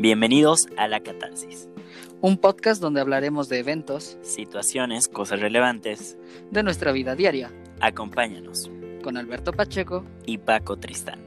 Bienvenidos a La Catarsis, un podcast donde hablaremos de eventos, situaciones, cosas relevantes de nuestra vida diaria. Acompáñanos con Alberto Pacheco y Paco Tristán.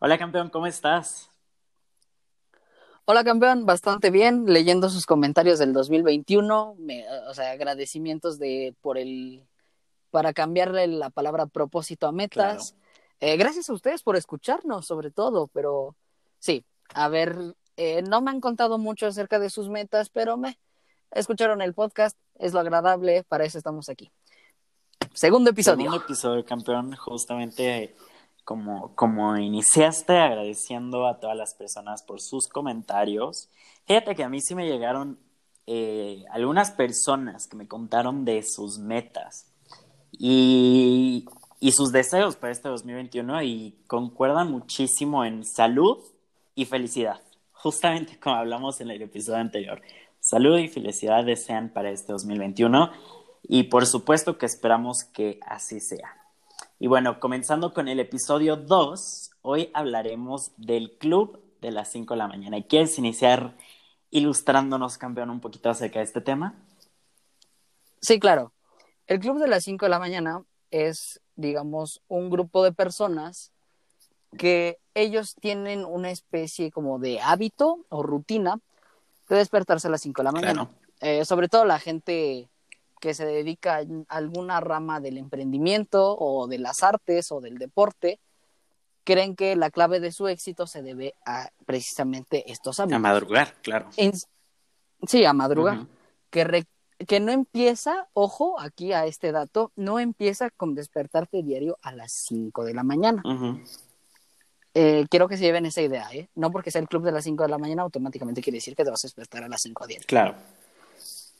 Hola campeón, ¿cómo estás? Hola campeón, bastante bien, leyendo sus comentarios del 2021, o sea, agradecimientos de por el para cambiarle la palabra propósito a metas. Eh, gracias a ustedes por escucharnos, sobre todo, pero sí, a ver, eh, no me han contado mucho acerca de sus metas, pero me escucharon el podcast, es lo agradable, para eso estamos aquí. Segundo episodio. Segundo episodio, campeón, justamente como, como iniciaste agradeciendo a todas las personas por sus comentarios. Fíjate que a mí sí me llegaron eh, algunas personas que me contaron de sus metas. Y y sus deseos para este 2021 y concuerdan muchísimo en salud y felicidad, justamente como hablamos en el episodio anterior. Salud y felicidad desean para este 2021 y por supuesto que esperamos que así sea. Y bueno, comenzando con el episodio 2, hoy hablaremos del club de las 5 de la mañana. ¿Y quieres iniciar ilustrándonos, campeón, un poquito acerca de este tema? Sí, claro. El club de las 5 de la mañana es digamos, un grupo de personas que ellos tienen una especie como de hábito o rutina de despertarse a las 5 de la mañana. Eh, sobre todo la gente que se dedica a alguna rama del emprendimiento o de las artes o del deporte, creen que la clave de su éxito se debe a precisamente estos hábitos. A madrugar, claro. sí, a madrugar. Que que no empieza, ojo aquí a este dato, no empieza con despertarte diario a las 5 de la mañana. Eh, quiero que se lleven esa idea, ¿eh? No porque sea el club de las 5 de la mañana automáticamente quiere decir que te vas a despertar a las 5 diario. Claro.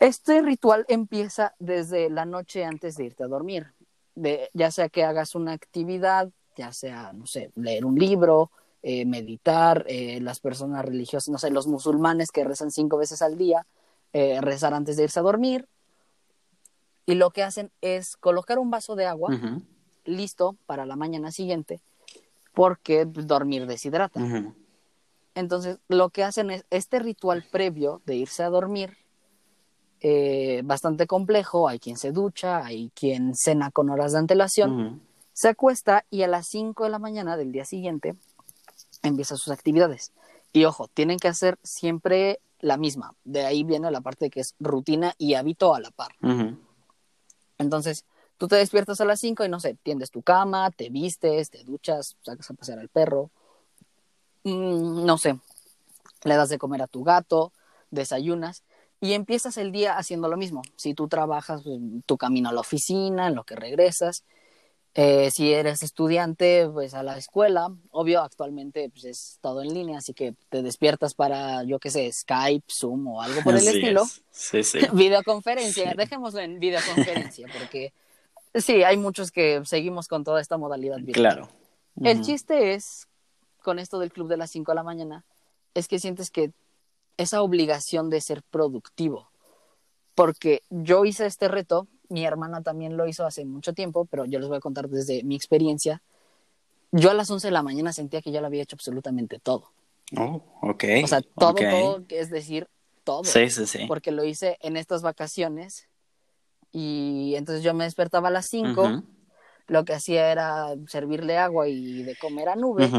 Este ritual empieza desde la noche antes de irte a dormir. De, ya sea que hagas una actividad, ya sea, no sé, leer un libro, eh, meditar, eh, las personas religiosas, no sé, los musulmanes que rezan cinco veces al día, eh, rezar antes de irse a dormir. Y lo que hacen es colocar un vaso de agua listo para la mañana siguiente, porque dormir deshidrata. Entonces, lo que hacen es este ritual previo de irse a dormir, eh, bastante complejo. Hay quien se ducha, hay quien cena con horas de antelación, se acuesta y a las 5 de la mañana del día siguiente empieza sus actividades. Y ojo, tienen que hacer siempre la misma. De ahí viene la parte que es rutina y hábito a la par. Entonces, tú te despiertas a las 5 y no sé, tiendes tu cama, te vistes, te duchas, sacas a pasear al perro, mm, no sé, le das de comer a tu gato, desayunas y empiezas el día haciendo lo mismo. Si tú trabajas, pues, tu camino a la oficina, en lo que regresas, eh, si eres estudiante, pues a la escuela. Obvio, actualmente pues, es todo en línea, así que te despiertas para, yo qué sé, Skype, Zoom o algo por el estilo. Sí, sí. videoconferencia, dejémoslo en videoconferencia, porque sí, hay muchos que seguimos con toda esta modalidad Claro. El chiste es, con esto del club de las 5 de la mañana, es que sientes que esa obligación de ser productivo. Porque yo hice este reto mi hermana también lo hizo hace mucho tiempo, pero yo les voy a contar desde mi experiencia. Yo a las 11 de la mañana sentía que ya lo había hecho absolutamente todo. Oh, ok. O sea, todo, todo, es decir, todo. Sí, sí, sí. Porque lo hice en estas vacaciones y entonces yo me despertaba a las 5. Lo que hacía era servirle agua y de comer a nube.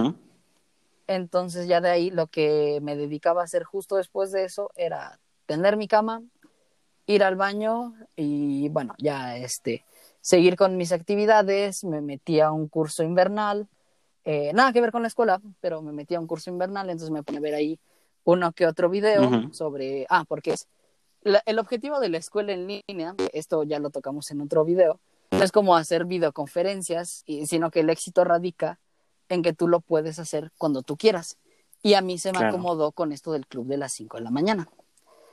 Entonces ya de ahí lo que me dedicaba a hacer justo después de eso era tender mi cama, ir al baño y bueno, ya este, seguir con mis actividades, me metí a un curso invernal, eh, nada que ver con la escuela, pero me metí a un curso invernal, entonces me pone a ver ahí uno que otro video sobre, ah, porque es, el objetivo de la escuela en línea, esto ya lo tocamos en otro video, no es como hacer videoconferencias, sino que el éxito radica en que tú lo puedes hacer cuando tú quieras. Y a mí se me acomodó con esto del club de las 5 de la mañana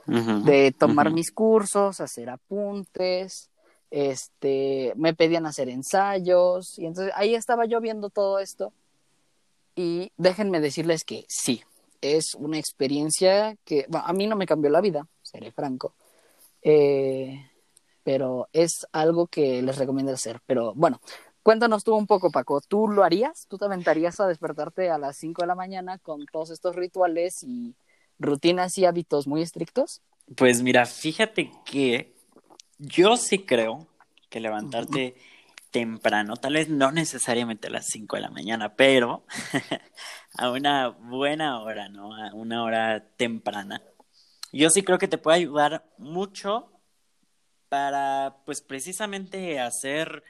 de tomar mis cursos, hacer apuntes, este, me pedían hacer ensayos y entonces ahí estaba yo viendo todo esto y déjenme decirles que sí, es una experiencia que a mí no me cambió la vida, seré franco, eh, pero es algo que les recomiendo hacer. Pero bueno, cuéntanos tú un poco, Paco. ¿Tú lo harías? ¿Tú te aventarías a despertarte a las 5 de la mañana con todos estos rituales y rutinas y hábitos muy estrictos? Pues mira, fíjate que yo sí creo que levantarte temprano, tal vez no necesariamente a las 5 de la mañana, pero a una buena hora, ¿no? A una hora temprana. Yo sí creo que te puede ayudar mucho para, pues precisamente hacer,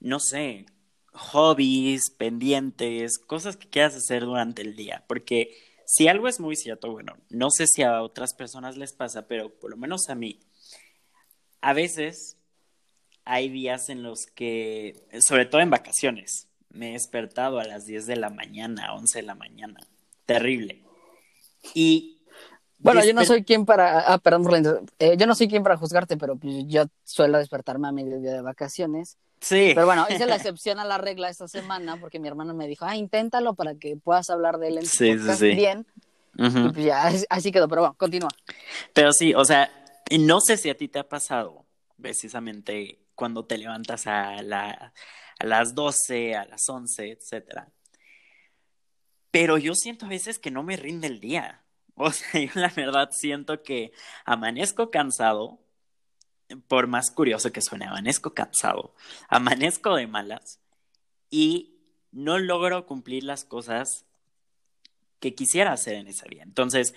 no sé, hobbies, pendientes, cosas que quieras hacer durante el día, porque si algo es muy cierto, bueno, no sé si a otras personas les pasa, pero por lo menos a mí, a veces hay días en los que, sobre todo en vacaciones, me he despertado a las 10 de la mañana, 11 de la mañana. Terrible. Y. Bueno, yo no soy quien para. Ah, perdón, eh, yo no soy quien para juzgarte, pero pues, yo suelo despertarme a mediodía de vacaciones. Sí. Pero bueno, hice la excepción a la regla esta semana porque mi hermano me dijo, ah, inténtalo para que puedas hablar de él en tu sí, podcast sí, sí. bien. Y pues ya, así quedó, pero bueno, continúa. Pero sí, o sea, no sé si a ti te ha pasado precisamente cuando te levantas a, la, a las 12, a las 11, etcétera. Pero yo siento a veces que no me rinde el día. O sea, yo la verdad siento que amanezco cansado, por más curioso que suene, amanezco cansado, amanezco de malas y no logro cumplir las cosas que quisiera hacer en ese día. Entonces,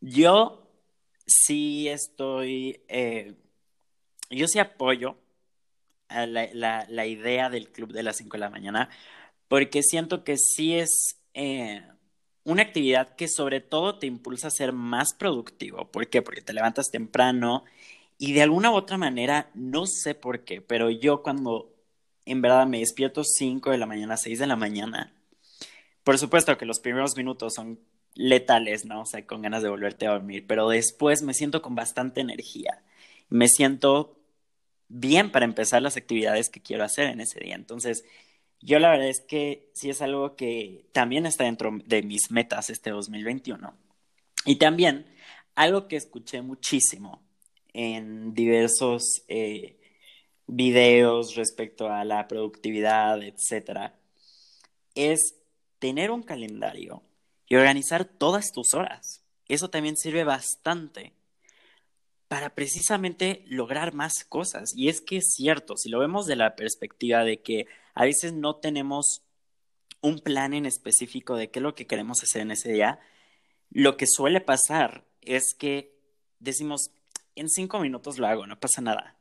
yo sí estoy, eh, yo sí apoyo la, la, idea del club de las 5 de la mañana, porque siento que sí es eh, una actividad que sobre todo te impulsa a ser más productivo. ¿Por qué? Porque te levantas temprano y de alguna u otra manera, no sé por qué, pero yo cuando en verdad me despierto 5 de la mañana, 6 de la mañana, por supuesto que los primeros minutos son letales, ¿no? O sea, con ganas de volverte a dormir, pero después me siento con bastante energía. Me siento bien para empezar las actividades que quiero hacer en ese día. Entonces, yo la verdad es que sí es algo que también está dentro de mis metas este 2021. Y también algo que escuché muchísimo en diversos eh, videos respecto a la productividad, etcétera, es tener un calendario y organizar todas tus horas. Eso también sirve bastante para precisamente lograr más cosas. Y es que es cierto, si lo vemos de la perspectiva de que a veces no tenemos un plan en específico de qué es lo que queremos hacer en ese día, lo que suele pasar es que decimos, en cinco minutos lo hago, no pasa nada.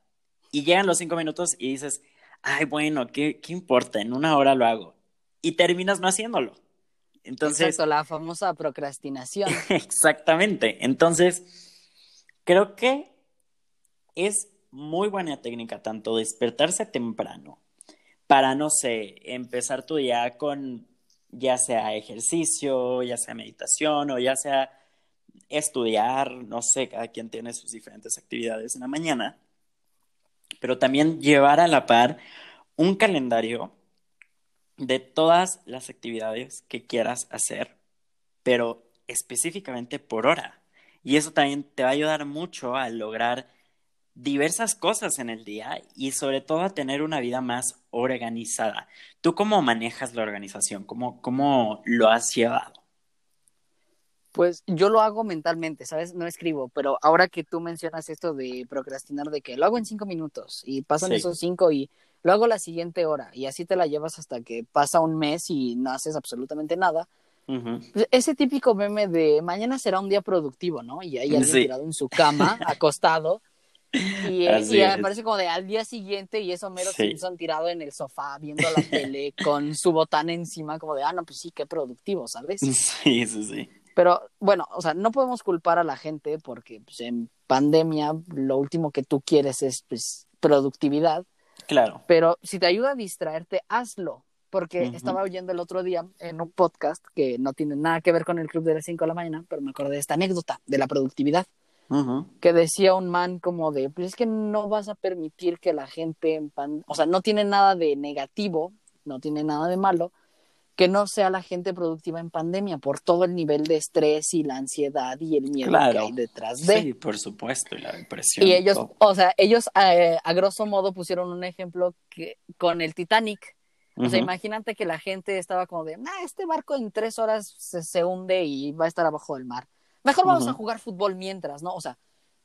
Y llegan los cinco minutos y dices, ay, bueno, ¿qué, qué importa? En una hora lo hago. Y terminas no haciéndolo. Entonces. Exacto, la famosa procrastinación. Exactamente. Entonces, Creo que es muy buena técnica tanto despertarse temprano para, no sé, empezar tu día con ya sea ejercicio, ya sea meditación o ya sea estudiar, no sé, cada quien tiene sus diferentes actividades en la mañana, pero también llevar a la par un calendario de todas las actividades que quieras hacer, pero específicamente por hora. Y eso también te va a ayudar mucho a lograr diversas cosas en el día y sobre todo a tener una vida más organizada. ¿Tú cómo manejas la organización? ¿Cómo, cómo lo has llevado? Pues yo lo hago mentalmente, ¿sabes? No escribo, pero ahora que tú mencionas esto de procrastinar, de que lo hago en cinco minutos y pasan esos cinco y lo hago la siguiente hora y así te la llevas hasta que pasa un mes y no haces absolutamente nada, pues, ese típico meme de mañana será un día productivo, ¿no? Y ahí alguien tirado en su cama, acostado. Y, y aparece como de al día siguiente y es Homero Simpson tirado en el sofá viendo la tele con su botana encima, como de, ah, no, pues sí, qué productivo, ¿sabes? Sí, sí, sí. Pero bueno, o sea, no podemos culpar a la gente porque pues, en pandemia lo último que tú quieres es pues, productividad. Claro. Pero si te ayuda a distraerte, hazlo porque estaba oyendo el otro día en un podcast que no tiene nada que ver con el club de las 5 de la mañana, pero me acordé de esta anécdota de la productividad, que decía un man como de, pues es que no vas a permitir que la gente, o sea, no tiene nada de negativo, no tiene nada de malo, que no sea la gente productiva en pandemia por todo el nivel de estrés y la ansiedad y el miedo que hay detrás de. Sí, por supuesto, y la depresión. Y ellos, o sea, ellos eh, a grosso modo pusieron un ejemplo que con el Titanic, O sea, imagínate que la gente estaba como de, nah, este barco en tres horas se, se hunde y va a estar abajo del mar. Mejor vamos a jugar fútbol mientras, ¿no? O sea,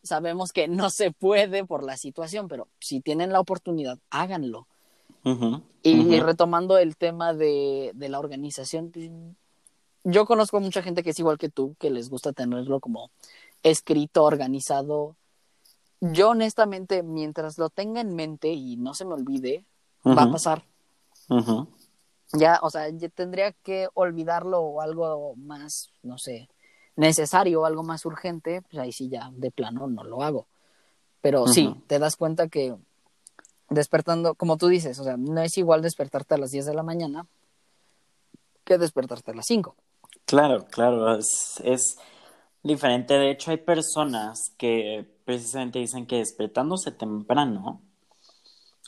sabemos que no se puede por la situación, pero si tienen la oportunidad, háganlo. y, retomando el tema de, de la organización, pues, yo conozco mucha gente que es igual que tú, que les gusta tenerlo como escrito, organizado. Yo honestamente, mientras lo tenga en mente y no se me olvide, va a pasar. Ya, o sea, yo tendría que olvidarlo o algo más, no sé, necesario o algo más urgente, pues ahí sí ya de plano no lo hago. Pero sí, te das cuenta que despertando, como tú dices, o sea, no es igual despertarte a las 10 de la mañana que despertarte a las 5. Claro, claro, es, es diferente. De hecho, hay personas que precisamente dicen que despertándose temprano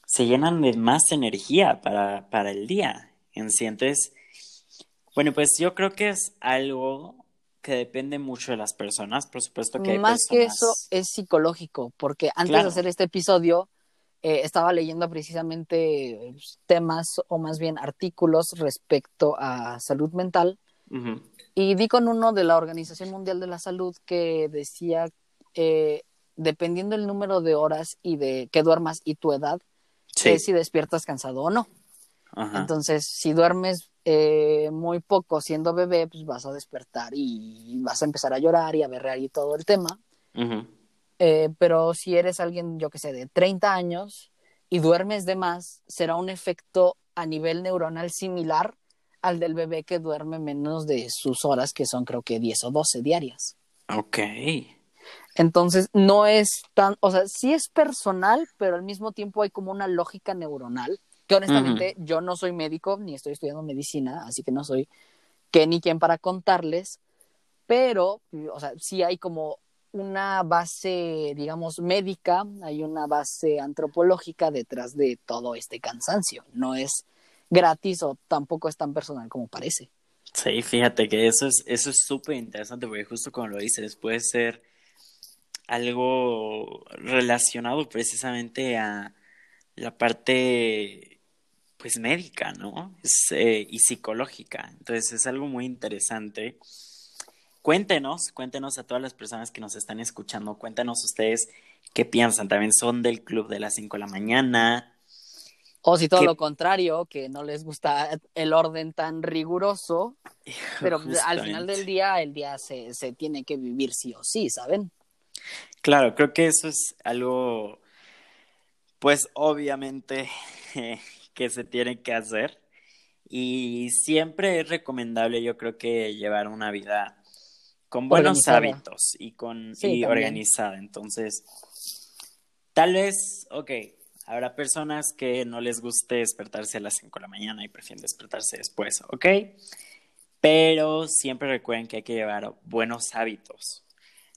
se llenan de más energía para, para el día. Entonces, bueno, pues yo creo que es algo que depende mucho de las personas, por supuesto que Más que eso es psicológico, porque antes de hacer este episodio eh, estaba leyendo precisamente pues, temas o más bien artículos respecto a salud mental y di con uno de la Organización Mundial de la Salud que decía, eh, dependiendo el número de horas y de que duermas y tu edad, sé si despiertas cansado o no. Entonces, si duermes eh, muy poco siendo bebé, pues vas a despertar y vas a empezar a llorar y a berrear y todo el tema. Eh, pero si eres alguien, yo que sé, de 30 años y duermes de más, será un efecto a nivel neuronal similar al del bebé que duerme menos de sus horas, que son creo que 10 o 12 diarias. Ok. Entonces, no es tan, o sea, sí es personal, pero al mismo tiempo hay como una lógica neuronal que honestamente yo no soy médico ni estoy estudiando medicina, así que no soy qué ni quién para contarles, pero, o sea, sí hay como una base, digamos, médica, hay una base antropológica detrás de todo este cansancio. No es gratis o tampoco es tan personal como parece. Sí, fíjate que eso es eso es súper interesante porque justo como lo dices, puede ser algo relacionado precisamente a la parte pues médica, ¿no? Eh, y psicológica. Entonces es algo muy interesante. Cuéntenos, cuéntenos a todas las personas que nos están escuchando, cuéntenos ustedes qué piensan. También son del club de las 5 de la mañana. O si todo lo contrario, que no les gusta el orden tan riguroso, pero al final del día, el día se, se tiene que vivir sí o sí, ¿saben? Claro, creo que eso es algo, pues obviamente que se tiene que hacer. Y siempre es recomendable, yo creo que llevar una vida con buenos hábitos y con y organizada. Entonces, tal vez, ok, habrá personas que no les guste despertarse a las 5 de la mañana y prefieren despertarse después, ok. Pero siempre recuerden que hay que llevar buenos hábitos.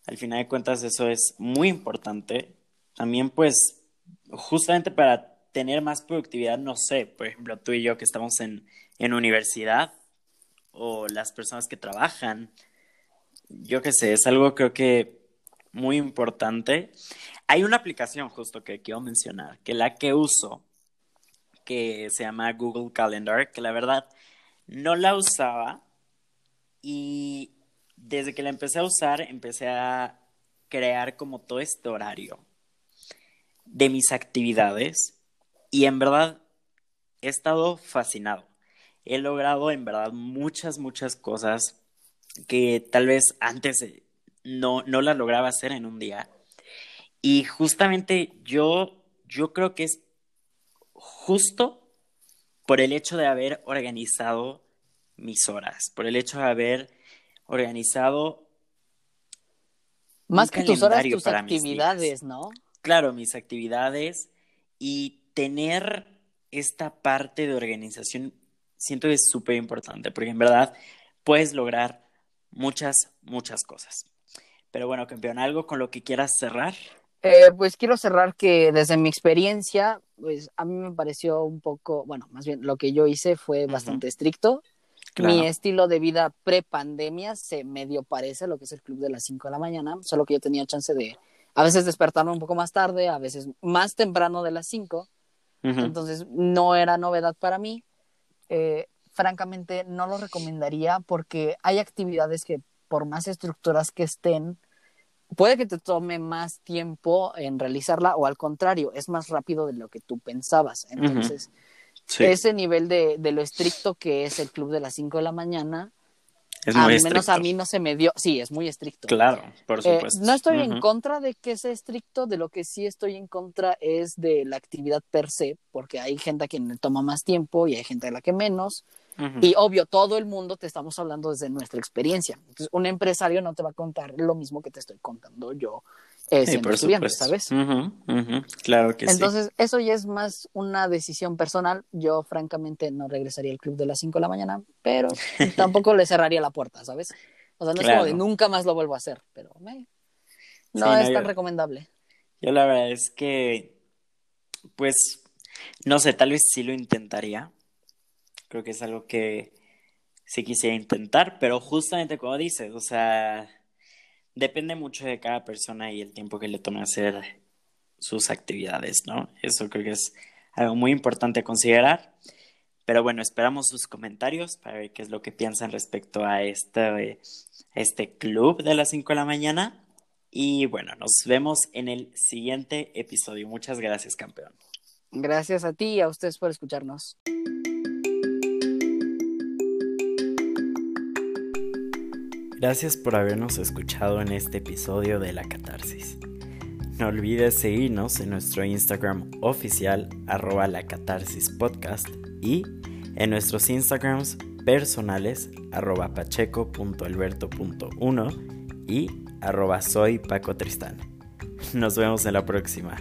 Al final de cuentas, eso es muy importante. También, pues, justamente para tener más productividad, no sé, por ejemplo, tú y yo que estamos en, en universidad o las personas que trabajan, yo qué sé, es algo creo que muy importante. Hay una aplicación justo que quiero mencionar, que la que uso, que se llama Google Calendar, que la verdad no la usaba y desde que la empecé a usar empecé a crear como todo este horario de mis actividades y en verdad he estado fascinado. He logrado en verdad muchas, muchas cosas que tal vez antes no, no las lograba hacer en un día. Y justamente yo, yo creo que es justo por el hecho de haber organizado mis horas, por el hecho de haber organizado más que tus horas, tus actividades, ¿no? Claro, mis actividades y tener esta parte de organización siento que es súper importante, porque en verdad puedes lograr muchas, muchas cosas. Pero bueno, campeón, ¿algo con lo que quieras cerrar? Eh, pues quiero cerrar que desde mi experiencia, pues a mí me pareció un poco, bueno, más bien lo que yo hice fue bastante estricto. Mi estilo de vida pre-pandemia se medio parece a lo que es el club de las 5 de la mañana, solo que yo tenía chance de a veces despertarme un poco más tarde, a veces más temprano de las 5 entonces no era novedad para mí, eh, francamente no lo recomendaría porque hay actividades que por más estructuras que estén, puede que te tome más tiempo en realizarla o al contrario, es más rápido de lo que tú pensabas. Entonces, ese nivel de, de, lo estricto que es el club de las 5 de la mañana, es muy a menos a mí no se me dio, sí, es muy estricto. Claro, por eh, supuesto. no estoy en contra de que sea estricto, de lo que sí estoy en contra es de la actividad per se, porque hay gente a quien le toma más tiempo y hay gente a la que menos. Y obvio, todo el mundo te estamos hablando desde nuestra experiencia. Entonces, un empresario no te va a contar lo mismo que te estoy contando yo eh, siendo estudiante, ¿sabes? Claro que sí. Entonces, eso ya es más una decisión personal. Yo, francamente, no regresaría al club de las 5 de la mañana, pero tampoco le cerraría la puerta, ¿sabes? O sea, no es como de nunca más lo vuelvo a hacer, pero no es tan recomendable. Yo la verdad es que, pues, no sé, tal vez sí lo intentaría, Creo que es algo que sí quisiera intentar, pero justamente como dices, o sea, depende mucho de cada persona y el tiempo que le tome hacer sus actividades, ¿no? Eso creo que es algo muy importante a considerar. Pero bueno, esperamos sus comentarios para ver qué es lo que piensan respecto a este, este club de las 5 de la mañana. Y bueno, nos vemos en el siguiente episodio. Muchas gracias, campeón. Gracias a ti y a ustedes por escucharnos. Gracias por habernos escuchado en este episodio de La Catarsis. No olvides seguirnos en nuestro Instagram oficial arroba la catarsis podcast y en nuestros Instagrams personales arroba pacheco.alberto.1 y arroba soy Paco Tristán. Nos vemos en la próxima.